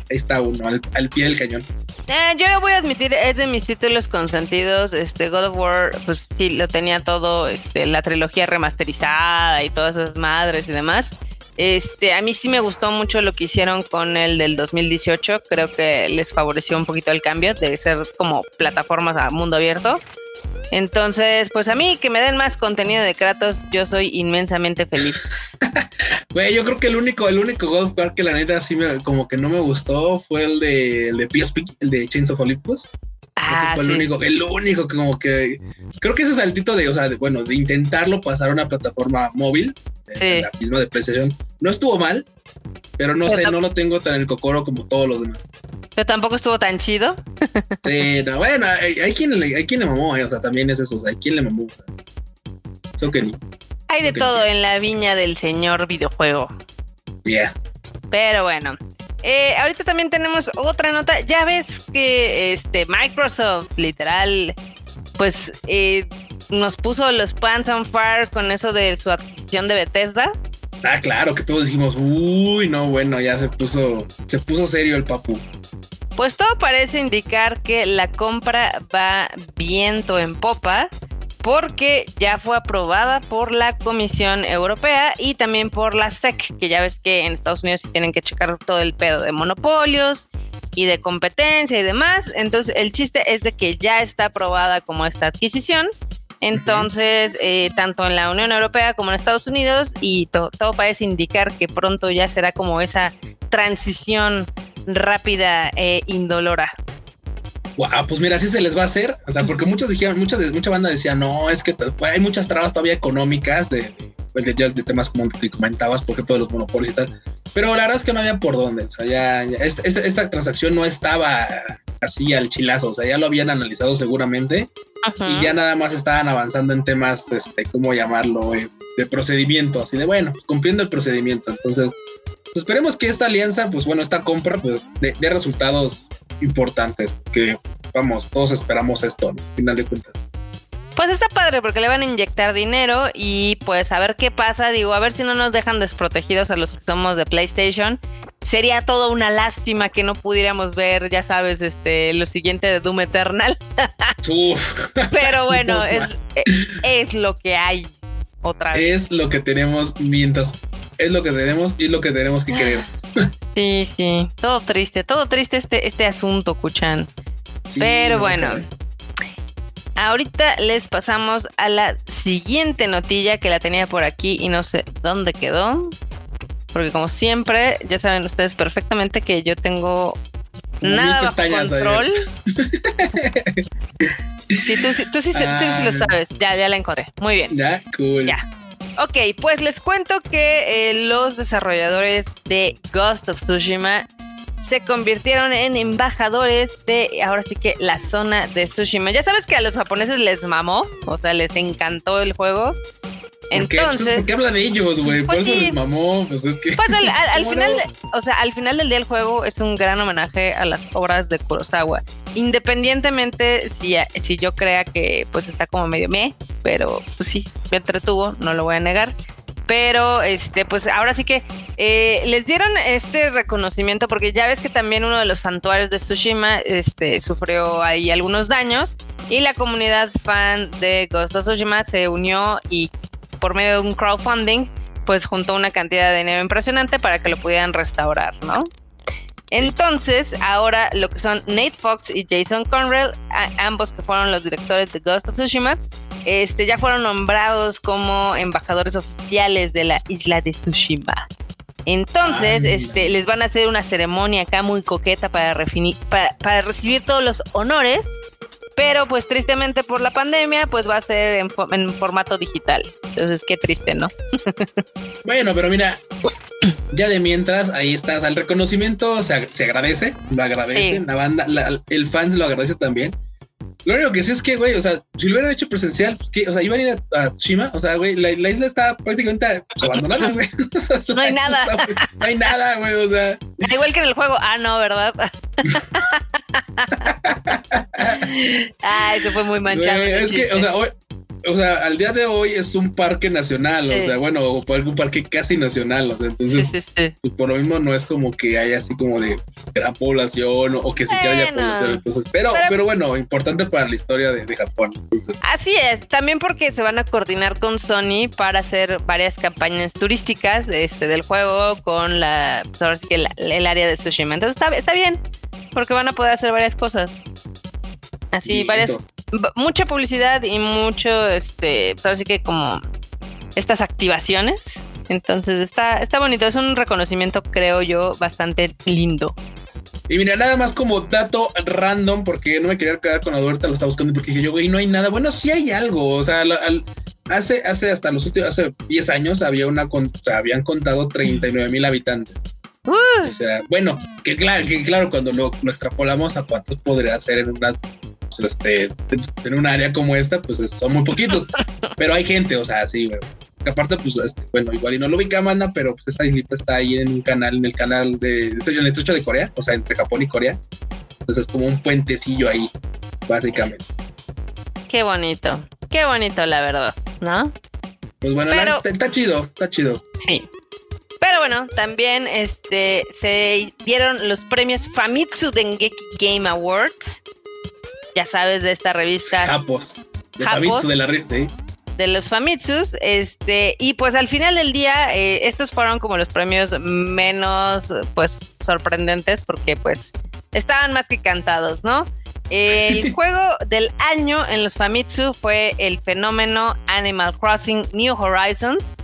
está uno, al, pie del cañón. Eh, yo lo voy a admitir, es de mis títulos consentidos. Este God of War, pues sí, lo tenía todo, este, la trilogía remasterizada y todas esas madres y demás. Este, a mí sí me gustó mucho lo que hicieron con el del 2018. Creo que les favoreció un poquito el cambio de ser como plataformas a mundo abierto. Entonces, pues a mí que me den más contenido de Kratos, yo soy inmensamente feliz. Güey, yo creo que el único, el único God of War que la neta así me, como que no me gustó fue el de, el de PSP, el de Chains of Olympus. Ah, fue el único, el único que como que creo que ese saltito de, o sea, de, bueno, de intentarlo pasar a una plataforma móvil, sí. la misma de PlayStation, no estuvo mal, pero no sé, no lo tengo tan en el cocoro como todos los demás. Pero tampoco estuvo tan chido. sí, no, bueno, hay, quien le, hay quien le mamó, eh, o sea, también es eso, hay quien le mamó. Eso que ni. Hay de todo en la viña del señor videojuego. Yeah. Pero bueno. Eh, ahorita también tenemos otra nota. Ya ves que este Microsoft, literal, pues eh, nos puso los pants on fire con eso de su adquisición de Bethesda. Ah, claro, que todos dijimos, uy, no, bueno, ya se puso, se puso serio el papu. Pues todo parece indicar que la compra va viento en popa porque ya fue aprobada por la Comisión Europea y también por la SEC, que ya ves que en Estados Unidos tienen que checar todo el pedo de monopolios y de competencia y demás. Entonces el chiste es de que ya está aprobada como esta adquisición. Entonces, eh, tanto en la Unión Europea como en Estados Unidos, y todo parece indicar que pronto ya será como esa transición rápida e indolora. Wow, pues mira, así se les va a hacer. O sea, porque muchos dijeron, muchas, mucha banda decía, no, es que pues, hay muchas trabas todavía económicas de, de, de, temas como que comentabas, por ejemplo, de los monopolios y tal. Pero la verdad es que no había por dónde. O sea, ya, esta, transacción no estaba así al chilazo. O sea, ya lo habían analizado seguramente. Y ya nada más estaban avanzando en temas, este, ¿cómo llamarlo? Eh, de procedimiento. Así de, bueno, cumpliendo el procedimiento. Entonces, pues, esperemos que esta alianza, pues bueno, esta compra, pues dé resultados importantes, que vamos, todos esperamos esto, al final de cuentas. Pues está padre porque le van a inyectar dinero y pues a ver qué pasa, digo, a ver si no nos dejan desprotegidos a los que somos de PlayStation. Sería toda una lástima que no pudiéramos ver, ya sabes, este, lo siguiente de Doom Eternal. Pero bueno, es, es, lo que hay otra vez. Es lo que tenemos mientras es lo que tenemos y lo que tenemos que querer. Sí, sí, todo triste, todo triste este, este asunto, Kuchan. Pero bueno, ahorita les pasamos a la siguiente notilla que la tenía por aquí y no sé dónde quedó. Porque como siempre, ya saben ustedes perfectamente que yo tengo nada bajo control. sí, tú, tú, sí, tú sí lo ah. sabes. Ya, ya la encontré. Muy bien. Ya, cool. Ya. Ok, pues les cuento que eh, los desarrolladores de Ghost of Tsushima se convirtieron en embajadores de ahora sí que la zona de Tsushima. Ya sabes que a los japoneses les mamó, o sea, les encantó el juego. Pues Entonces, ¿por qué habla de ellos, güey? Pues Por eso les mamó, pues es que. Pues al, final, o sea, al final del día el juego es un gran homenaje a las obras de Kurosawa. Independientemente si, si yo crea que pues está como medio me, pero pues sí, me entretuvo, no lo voy a negar pero este pues ahora sí que eh, les dieron este reconocimiento porque ya ves que también uno de los santuarios de Tsushima este sufrió ahí algunos daños y la comunidad fan de Ghost of Tsushima se unió y por medio de un crowdfunding pues juntó una cantidad de dinero impresionante para que lo pudieran restaurar, ¿no? Entonces, ahora lo que son Nate Fox y Jason Conrail, ambos que fueron los directores de Ghost of Tsushima, este, ya fueron nombrados como embajadores oficiales de la isla de Tsushima. Entonces, este, les van a hacer una ceremonia acá muy coqueta para, para, recibir todos los honores, pero pues tristemente por la pandemia, pues va a ser en, en formato digital. Entonces, qué triste, ¿no? bueno, pero mira, ya de mientras, ahí está, el reconocimiento se, agradece, lo agradece, la banda, el fans lo agradece también. Lo único que sí es que, güey, o sea, si lo hubieran hecho presencial, pues, ¿qué? o sea, iban a ir a, Tsushima, o sea, güey, la, isla está prácticamente pues, abandonada, güey. no hay nada. no hay nada, güey, o sea. Igual que en el juego, ah, no, ¿verdad? ah, eso fue muy manchado. es que, o sea, hoy, o sea, al día de hoy es un parque nacional, o sea, bueno, o algún parque casi nacional, o sea, entonces, pues, por lo mismo no es como que haya así como de gran población o, que siquiera haya población, entonces, pero, pero, bueno, importante para la historia de, Japón. Así es, también porque se van a coordinar con Sony para hacer varias campañas turísticas este, del juego con la, pues, que el área de Tsushima, entonces está, está bien, porque van a poder hacer varias cosas. Así, varias, mucha publicidad y mucho, este, pues así que como estas activaciones. Entonces está, está bonito, es un reconocimiento, creo yo, bastante lindo. Y mira, nada más como dato random, porque no me quería quedar con la duda, lo estaba buscando porque dije yo, güey, no hay nada. Bueno, sí hay algo. O sea, hace, hace hasta los últimos, hace 10 años había una, habían contado 39 mil habitantes. Uh. O sea, bueno, que claro, que claro, cuando lo, lo extrapolamos a cuántos podría ser en una este, en un área como esta, pues son muy poquitos, pero hay gente, o sea, sí, Que aparte, pues, este, bueno, igual y no lo ubica Amanda, pero pues esta islita está ahí en un canal, en el canal de, en el estrecho de Corea, o sea, entre Japón y Corea. Entonces es como un puentecillo ahí, básicamente. Qué bonito, qué bonito, la verdad, ¿no? Pues bueno, está, chido, está chido. Sí. Pero bueno, también este, se dieron los premios Famitsu Dengeki Game Awards ya sabes, de esta revista. Japos. De Famitsu, de la revista, ¿eh? de los Famitsus, este, y pues al final del día, eh, estos fueron como los premios menos, pues, sorprendentes, porque pues estaban más que cantados, ¿no? El juego del año en los Famitsu fue el fenómeno Animal Crossing New Horizons.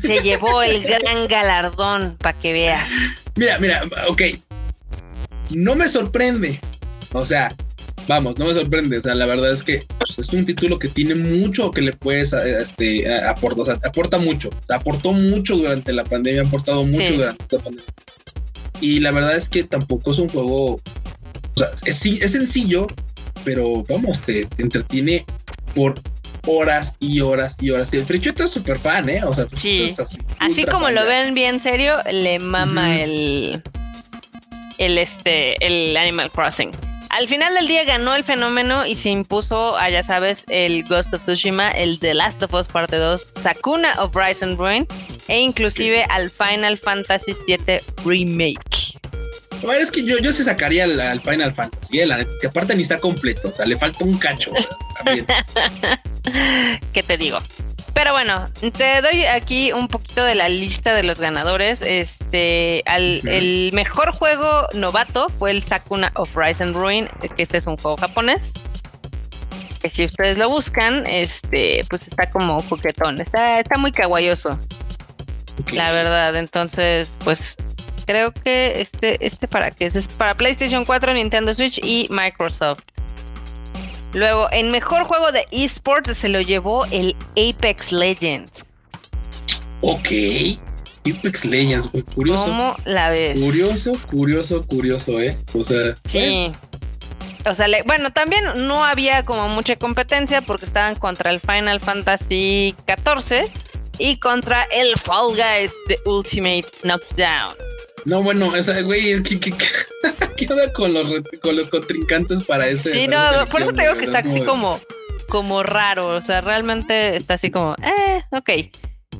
Se llevó el gran galardón, para que veas. Mira, mira, ok. No me sorprende. O sea, vamos, no me sorprende. O sea, la verdad es que pues, es un título que tiene mucho que le puedes este, aportar. O sea, aporta mucho. Aportó mucho durante la pandemia, ha aportado mucho durante la pandemia. Y la verdad es que tampoco es un juego. O sea, es, es sencillo, pero vamos, te, entretiene por horas y horas y horas. El Frichueto es súper fan, ¿eh? O sea, sí. así, así como lo ven bien serio, le mama el. El este. El Animal Crossing. Al final del día ganó el fenómeno y se impuso a, ya sabes, el Ghost of Tsushima, el The Last of Us Parte 2, Sakuna of Rise and Ruin e inclusive al Final Fantasy VII Remake. A ver, es que yo, yo se sacaría al, Final Fantasy, ¿eh? que aparte ni está completo, o sea, le falta un cacho. ¿Qué te digo? Pero bueno, te doy aquí un poquito de la lista de los ganadores. Este, el mejor juego novato fue el Sakuna of Rise and Ruin, que este es un juego japonés. Que si ustedes lo buscan, este, pues está como coquetón, está, está muy kawaioso. La verdad, entonces, pues creo que este, este para qué es, es para PlayStation 4, Nintendo Switch y Microsoft. Luego, en mejor juego de esports se lo llevó el Apex Legends. Ok. Apex Legends, güey. Curioso. ¿Cómo la ves? Curioso, curioso, curioso, ¿eh? O sea. Sí. O sea, le- bueno, también no había como mucha competencia porque estaban contra el Final Fantasy XIV y contra el Fall Guys The Ultimate Knockdown. No, bueno, o sea, güey, ¿qué, qué, qué, qué onda con los, re- con los contrincantes para ese? Sí, para no, por eso te digo que está así como, como raro. O sea, realmente está así como, eh, ok.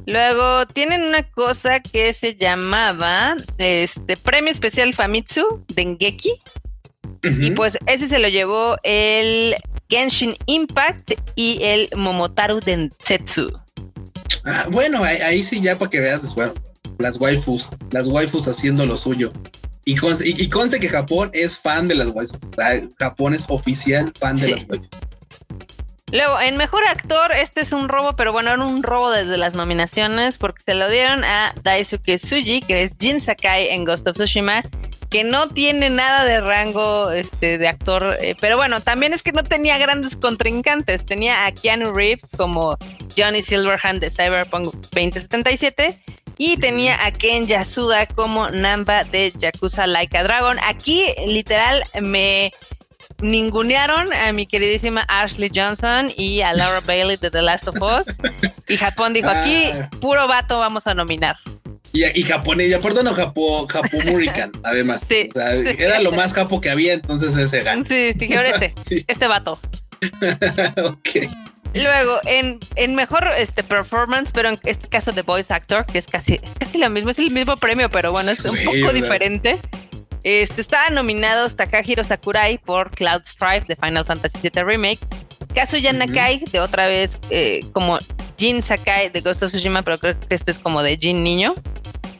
Luego tienen una cosa que se llamaba este Premio Especial Famitsu Dengeki. Y pues ese se lo llevó el Genshin Impact y el Momotaru Densetsu. Ah, bueno, ahí, ahí sí ya para que veas, bueno, las waifus, las waifus haciendo lo suyo. Y conste, y, y conste que Japón es fan de las waifus. Japón es oficial fan de Sí. las waifus. Luego, en mejor actor, este es un robo, pero bueno, era un robo desde las nominaciones porque se lo dieron a Daisuke Tsuji, que es Jin Sakai en Ghost of Tsushima, que no tiene nada de rango este, de actor, eh, pero bueno, también es que no tenía grandes contrincantes. Tenía a Keanu Reeves como Johnny Silverhand de Cyberpunk 2077 y tenía a Ken Yasuda como Namba de Yakuza Like a Dragon. Aquí, literal, me ningunearon a mi queridísima Ashley Johnson y a Laura Bailey de The Last of Us. Y Japón dijo, aquí Ah. puro vato vamos a nominar. Y, y japonés, y aparte no Japo, Japomurican, además. Sí. O sea, era lo más japo que había, entonces ese gana. Sí, dijeron este, Sí. este vato. ok. Luego, en, en mejor este, performance, pero en este caso de voice actor, que es casi, es casi lo mismo, es el mismo premio, pero bueno, es un poco ¿verdad? diferente. Este, estaban nominados Takahiro Sakurai por Cloud Strife de Final Fantasy VII Remake, Kazuya. Nakai de otra vez eh, como Jin Sakai de Ghost of Tsushima, pero creo que este es como de Jin Niño.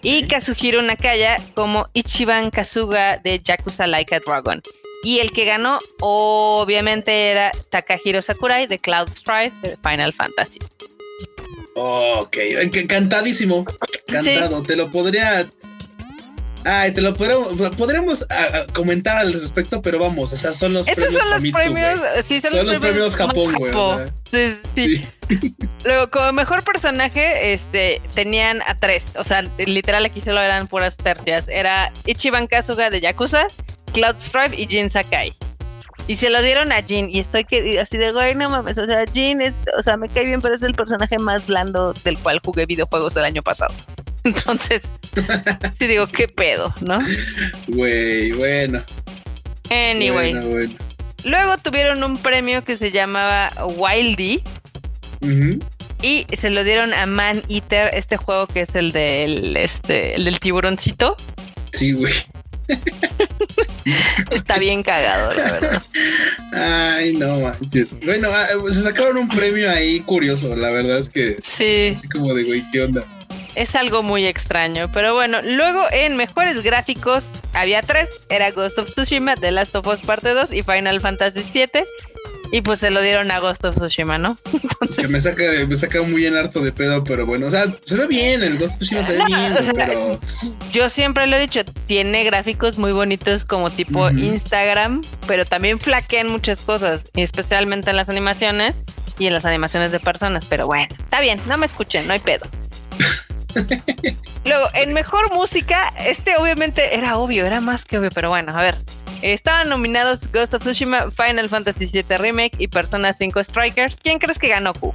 Y. Kazuhiro Nakaya como Ichiban Kazuga de Yakuza Like a Dragon. Y el que ganó, obviamente, era Takahiro Sakurai de Cloud Strife de Final Fantasy. Ok, eh, que- cantadísimo. Cantado. Te lo podría. Ay, te lo podríamos, podríamos ah, ah, comentar al respecto, pero vamos, o sea, son los Estos son los Famitsu, premios, sí, son, Son los premios Japón, güey, o Japo. sea. Sí, sí. Luego, como mejor personaje, este, tenían a tres. O sea, literal aquí solo eran puras tercias. Era Ichiban Kazuga de Yakuza, Cloud Strife y Jin Sakai. Y se lo dieron a Jin. Y estoy que así de güey, no mames. O sea, Jin es, o sea, me cae bien, pero es el personaje más blando del cual jugué videojuegos el año pasado. Entonces, sí digo, qué pedo, ¿no? Güey, bueno. Anyway. Bueno, bueno. Luego tuvieron un premio que se llamaba Wildy. Y se lo dieron a Man Eater, este juego que es el del, este, el del tiburoncito. Sí, güey. Está bien cagado, la verdad. Ay, no manches. Bueno, ah, se sacaron un premio ahí curioso, la verdad es que Sí, así como de güey, ¿qué onda? es algo muy extraño. Pero bueno, luego en mejores gráficos había tres. Era Ghost of Tsushima, The Last of Us Parte 2 y Final Fantasy VII. Y pues se lo dieron a Ghost of Tsushima, ¿no? Que me saca, me saca muy bien harto de pedo, pero bueno, o sea, se ve bien, el Ghost of Tsushima se ve No, bien, o sea, pero Yo siempre lo he dicho, tiene gráficos muy bonitos como tipo. Instagram, pero también flaquean muchas cosas, especialmente en las animaciones y en las animaciones de personas. Pero bueno, está bien, no me escuchen, no hay pedo. Luego, en mejor música, este obviamente era obvio, era más que obvio, pero bueno, a ver. Estaban nominados Ghost of Tsushima, Final Fantasy VII Remake y Persona 5 Strikers. ¿Quién crees que ganó Q?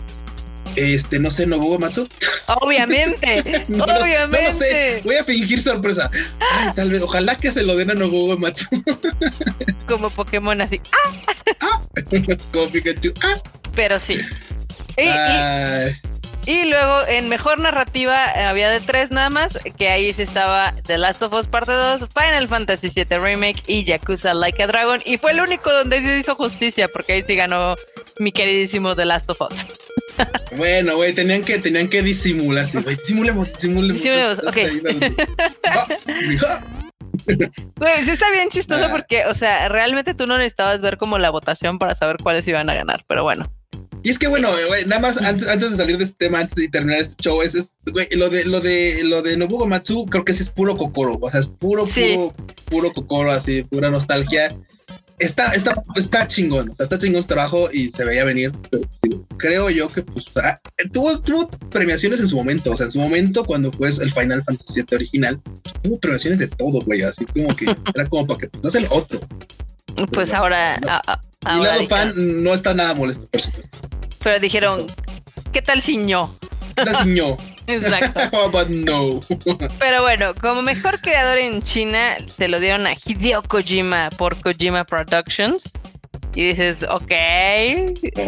este, no sé, Nobuo Matsu. Obviamente, No obviamente. No lo sé, voy a fingir sorpresa. Ay, tal vez, ojalá que se lo den a Nobuo Matsu Como Pokémon así. como Pikachu. Ah, Pero sí. Y, y luego en mejor narrativa eh, había de tres nada más, que ahí sí estaba The Last of Us Parte 2, Final Fantasy VII Remake y Yakuza Like a Dragon. Y fue el único donde se hizo justicia, porque ahí sí ganó mi queridísimo The Last of Us. Bueno, güey, tenían que, tenían que disimular. Güey, simulemos, simulemos. Disimulemos, ok. Ah, ah. Güey, sí está bien chistoso Ah. porque, o sea, realmente tú no necesitabas ver como la votación para saber cuáles iban a ganar, pero bueno. Y es que bueno, nada más antes, antes de salir de este tema, antes de terminar este show, es, es, güey, lo de lo de lo de Nobuo Matsu, creo que ese es puro kokoro, o sea, es puro, Sí. puro, puro kokoro, así, pura nostalgia. Está, está, está chingón, o sea, está chingón su trabajo y se veía venir. pero sí. creo yo que pues ah, tuvo, tuvo premiaciones en su momento. O sea, en su momento, cuando fue el Final Fantasy VII original, tuvo premiaciones de todo, güey. Así como que era como para que pues, el otro. Pues ahora. Mi lado fan no está nada molesto, por supuesto. Pero dijeron, ¿qué tal si no? ¿Qué tal si no? Exacto. But no. Pero bueno, como mejor creador en China, se lo dieron a Hideo Kojima por Kojima Productions. Y dices, ok.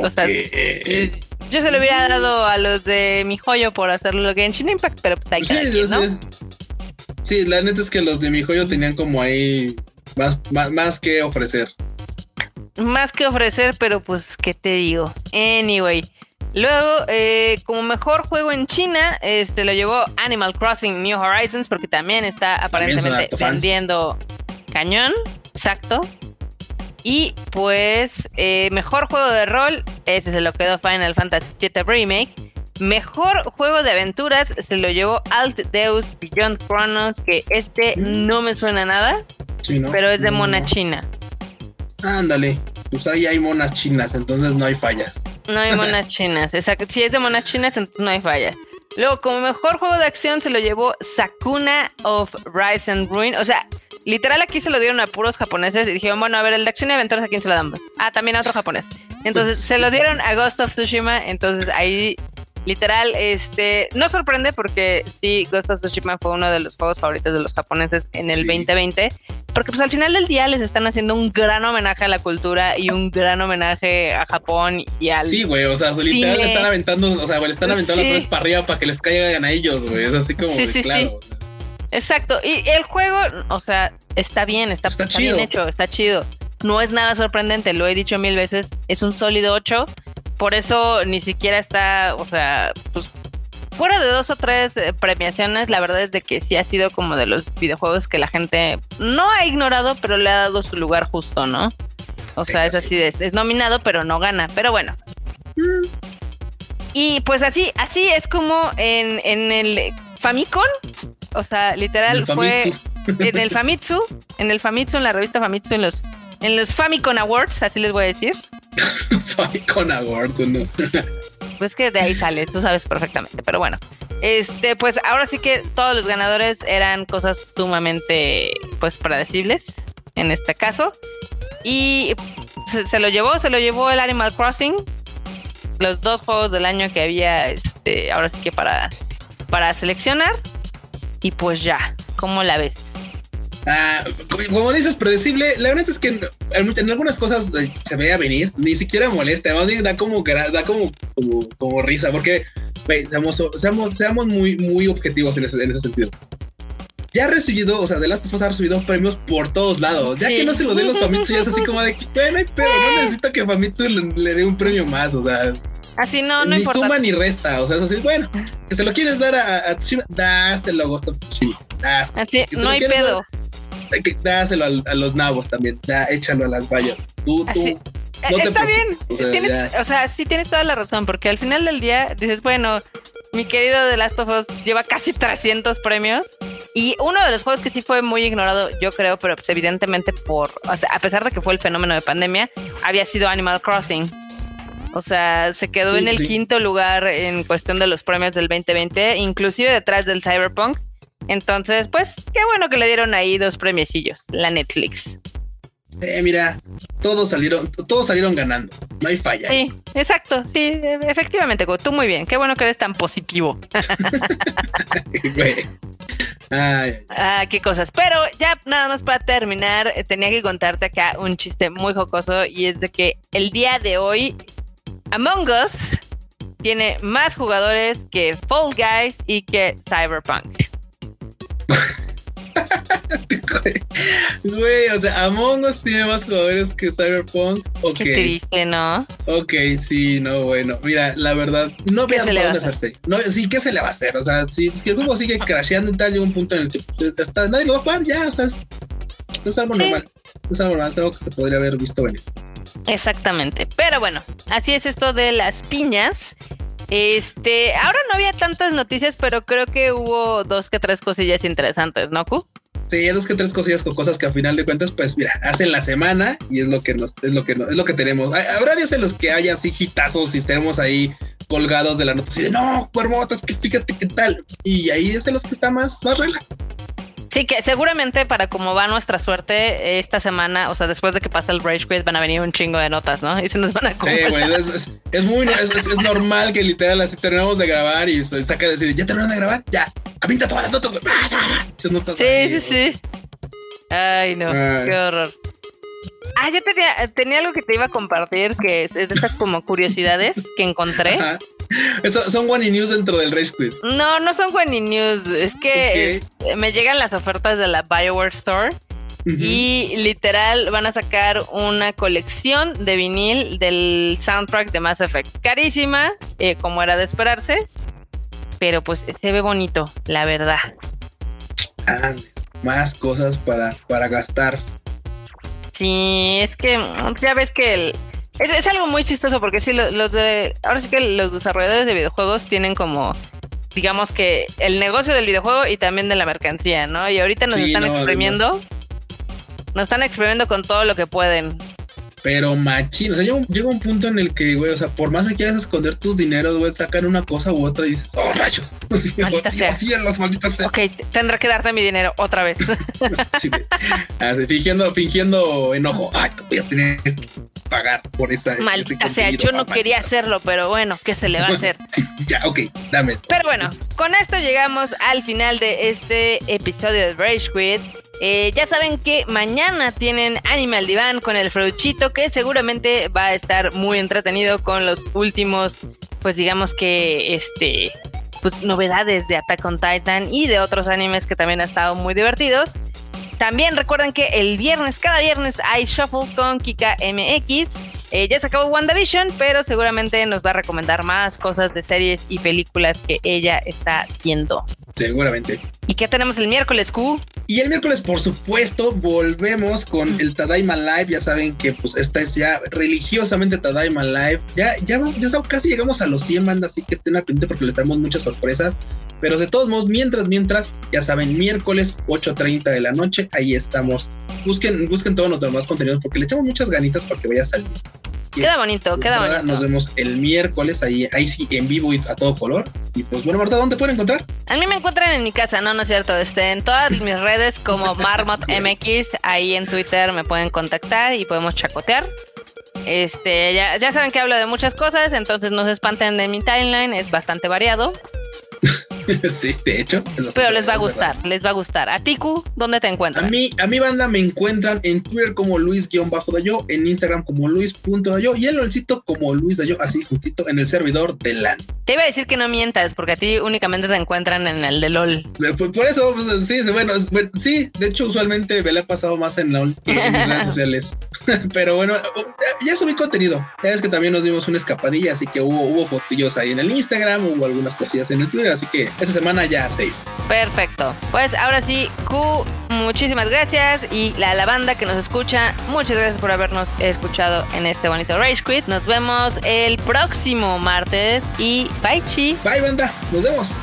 O sea, yo se lo hubiera dado a los de mi joyo por hacerlo lo que en China Impact, pero pues hay que ¿no? Sí, la neta es que los de mi joyo tenían como ahí más, más, que ofrecer. Más que ofrecer, pero pues, ¿qué te digo? Anyway. Luego, eh, como mejor juego en China, este lo llevó Animal Crossing New Horizons, porque también está aparentemente vendiendo cañón. Exacto. Y pues, eh, mejor juego de rol, ese se lo quedó Final Fantasy VII Remake. Mejor juego de aventuras se lo llevó Alt Deus Beyond Chronos, que este mm. no me suena nada, pero es de mona china. Ándale, pues ahí hay monas chinas, entonces no hay fallas. No hay monas chinas, exacto. Si es de monas chinas, entonces no hay fallas. Luego, como mejor juego de acción se lo llevó Sakuna of Rise and Ruin. O sea, Literal aquí se lo dieron a puros japoneses y dijeron, bueno, a ver, el de acción y aventuras a quién se lo damos. Ah, también a otro japonés. Entonces se lo dieron a Ghost of Tsushima, entonces ahí literal, este, no sorprende porque sí, Ghost of Tsushima fue uno de los juegos favoritos de los japoneses en el 2020, porque pues al final del día les están haciendo un gran homenaje a la cultura y un gran homenaje a Japón y al Sí, güey, o sea, literal le están aventando, o sea, le están aventando las para arriba para que les caigan a ellos, güey, es así como sí, claro. Exacto. Y el juego, o sea, está bien, está, bien hecho, está chido. No es nada sorprendente, lo he dicho mil veces, es un sólido 8. Por eso ni siquiera está, o sea, pues fuera de dos o tres eh, premiaciones, la verdad es de que sí ha sido como de los videojuegos que la gente no ha ignorado, pero le ha dado su lugar justo, ¿no? O sea, es así, es, nominado, pero no gana. Pero bueno. Y pues así, así es como en, en el Famicom o sea, literal fue en el Famitsu, en el Famitsu, en la revista Famitsu, en los, en los Famicom Awards, así les voy a decir. Famicom Awards, ¿no? pues que de ahí sale, tú sabes perfectamente, pero bueno. Este, pues ahora sí que todos los ganadores eran cosas sumamente, pues, predecibles, en este caso. Y se, lo llevó, se lo llevó el Animal Crossing. Los dos juegos del año que había, este, ahora sí que para, para seleccionar. Y pues ya, ¿cómo la ves? Ah, como dices, predecible. La verdad es que en, algunas cosas eh, se veía venir, ni siquiera molesta, más bien da como da como, como, risa, porque seamos, seamos, seamos muy, muy objetivos en ese, en ese sentido. Ya ha recibido, o sea, The Last of Us ha recibido premios por todos lados. Ya que no se lo den los Famitsu, ya es así como de que, bueno, pedo, no necesito que Famitsu le dé un premio más, o sea. Así no, no ni importa. suma ni resta. O sea, es así, bueno, que se lo quieres dar a, a Tsushima, dáselo a Ghost of Tsushima. Así, no hay pedo. dáselo a, los nabos también. Da, échalo a las vallas. Tú, tú. No Está bien. O sea, tienes, o sea, sí tienes toda la razón, porque al final del día dices, bueno, mi querido The Last of Us lleva casi 300 premios. Y uno de los juegos que sí fue muy ignorado, yo creo, pero pues evidentemente por, o sea, a pesar de que fue el fenómeno de pandemia, había sido Animal Crossing. O sea, se quedó en el quinto lugar en cuestión de los premios del 2020, inclusive detrás del Cyberpunk. Entonces, pues, qué bueno que le dieron ahí dos premiecillos, la Netflix. Eh, mira, todos salieron, todos salieron ganando. No hay falla. Sí, exacto. Sí, efectivamente, tú muy bien. Qué bueno que eres tan positivo. Ah, qué cosas. Pero ya nada más para terminar, eh, tenía que contarte acá un chiste muy jocoso y es de que el día de hoy Among Us tiene más jugadores que Fall Guys y que Cyberpunk. Güey, o sea, Among Us tiene más jugadores que Cyberpunk. Okay. Qué triste, ¿no? Ok, sí, no, bueno. Mira, la verdad, no veo dónde hacerse. No, sí, ¿qué se le va a hacer? O sea, si, el juego sigue crasheando y tal, llega un punto en el que pues, nadie lo va a jugar, ya, o sea, es, algo normal. Es algo normal, es algo que se podría haber visto venir. Exactamente. Pero bueno, así es esto de las piñas. Este, ahora no había tantas noticias, pero creo que hubo dos que tres cosillas interesantes, ¿no, Q? Sí, dos que tres cosillas con cosas que a final de cuentas, pues mira, hacen la semana y es lo que nos, es lo que es lo que tenemos. Habrá días en los que haya así hitazos y estemos ahí colgados de la así de no, cuervotas, que fíjate qué tal. Y ahí es de los que está más, más relax. Sí, que seguramente para como va nuestra suerte esta semana, o sea, después de que pase el Rage Quit, van a venir un chingo de notas, ¿no? Y se nos van a Sí, güey, es, muy, es, normal que literal así terminamos de grabar y saca de decir, ¿ya terminaron de grabar? Ya, avinta todas las notas, güey. sí, sí, sí. Ay, no, qué horror. Ah, yo tenía, tenía algo que te iba a compartir, que es de estas como curiosidades que encontré. Eso, son One News dentro del Rage Quit. No, no son One News. Es que me llegan las ofertas de la Bioware Store. Y literal van a sacar una colección de vinil del soundtrack de Mass Effect. Carísima, eh, como era de esperarse. Pero pues se ve bonito, la verdad. Ah, más cosas para, para gastar. Sí, es que ya ves que el, es, algo muy chistoso porque sí, los, de. Ahora sí que los desarrolladores de videojuegos tienen como. Digamos que el negocio del videojuego y también de la mercancía, ¿no? Y ahorita nos están exprimiendo. Nos están exprimiendo con todo lo que pueden. Pero machín, o sea, llega un, punto en el que, güey, o sea, por más que quieras esconder tus dineros, güey, sacan una cosa u otra y dices, oh, rayos. Maldita sea. Cielos, maldita sea. Ok, tendré que darte mi dinero otra vez. sí, así, fingiendo, fingiendo enojo. Ay, te voy a tener que pagar por esa. Maldita sea, yo no quería hacerlo, pero bueno, ¿qué se le va a hacer? ya, ok, dame. Pero bueno, con esto llegamos al final de este episodio de Rage Quit. Eh, ya saben que mañana tienen Animal Divan con el Freuchito, que seguramente va a estar muy entretenido con los últimos, pues digamos que este, pues novedades de Attack on Titan y de otros animes que también han estado muy divertidos. También recuerden que el viernes, cada viernes hay Shuffle con Kika MX. Eh, ya se acabó WandaVision, pero seguramente nos va a recomendar más cosas de series y películas que ella está viendo. Seguramente. ¿Y qué tenemos el miércoles, Q? Y el miércoles, por supuesto, volvemos con el Tadaima Live. Ya saben que pues esta es ya religiosamente Tadaima Live. Ya, ya, ya casi llegamos a los 100 bandas, así que estén al pendiente porque les damos muchas sorpresas. Pero de todos modos, mientras, mientras, ya saben, miércoles 8.30 de la noche, ahí estamos. Busquen, busquen todos los demás contenidos porque le echamos muchas ganitas para que vaya a salir. Queda bonito, queda bonito. Nos vemos el miércoles ahí, ahí sí, en vivo y a todo color. Y pues bueno, Marta, ¿dónde pueden encontrar? A mí me encuentran en mi casa, no, no es cierto. Este, en todas mis redes como Marmot MX, ahí en Twitter me pueden contactar y podemos chacotear. Este, ya, ya saben que hablo de muchas cosas, entonces no se espanten de mi timeline, es bastante variado. sí, de hecho. Pero les va a gustar, les va a gustar. ¿A Tiku, dónde te encuentras? A mí, a mi banda me encuentran en Twitter como Luis-Dayo, en Instagram como Luis.dayo y en LOLcito como Luis Dayo, así juntito en el servidor de LAN. Te iba a decir que no mientas, porque a ti únicamente te encuentran en el de LOL. Por, eso, pues, sí, bueno, sí, de hecho, usualmente me la ha pasado más en LOL que en redes sociales. Pero bueno, ya subí contenido. Ya es que también nos dimos una escapadilla, así que hubo, hubo fotillos ahí en el Instagram, hubo algunas cosillas en el Twitter, así que esta semana ya safe. Perfecto. Pues ahora sí, Q, muchísimas gracias. Y la, la banda que nos escucha, muchas gracias por habernos escuchado en este bonito Rage Quit. Nos vemos el próximo martes y bye, chi. Bye, banda. Nos vemos.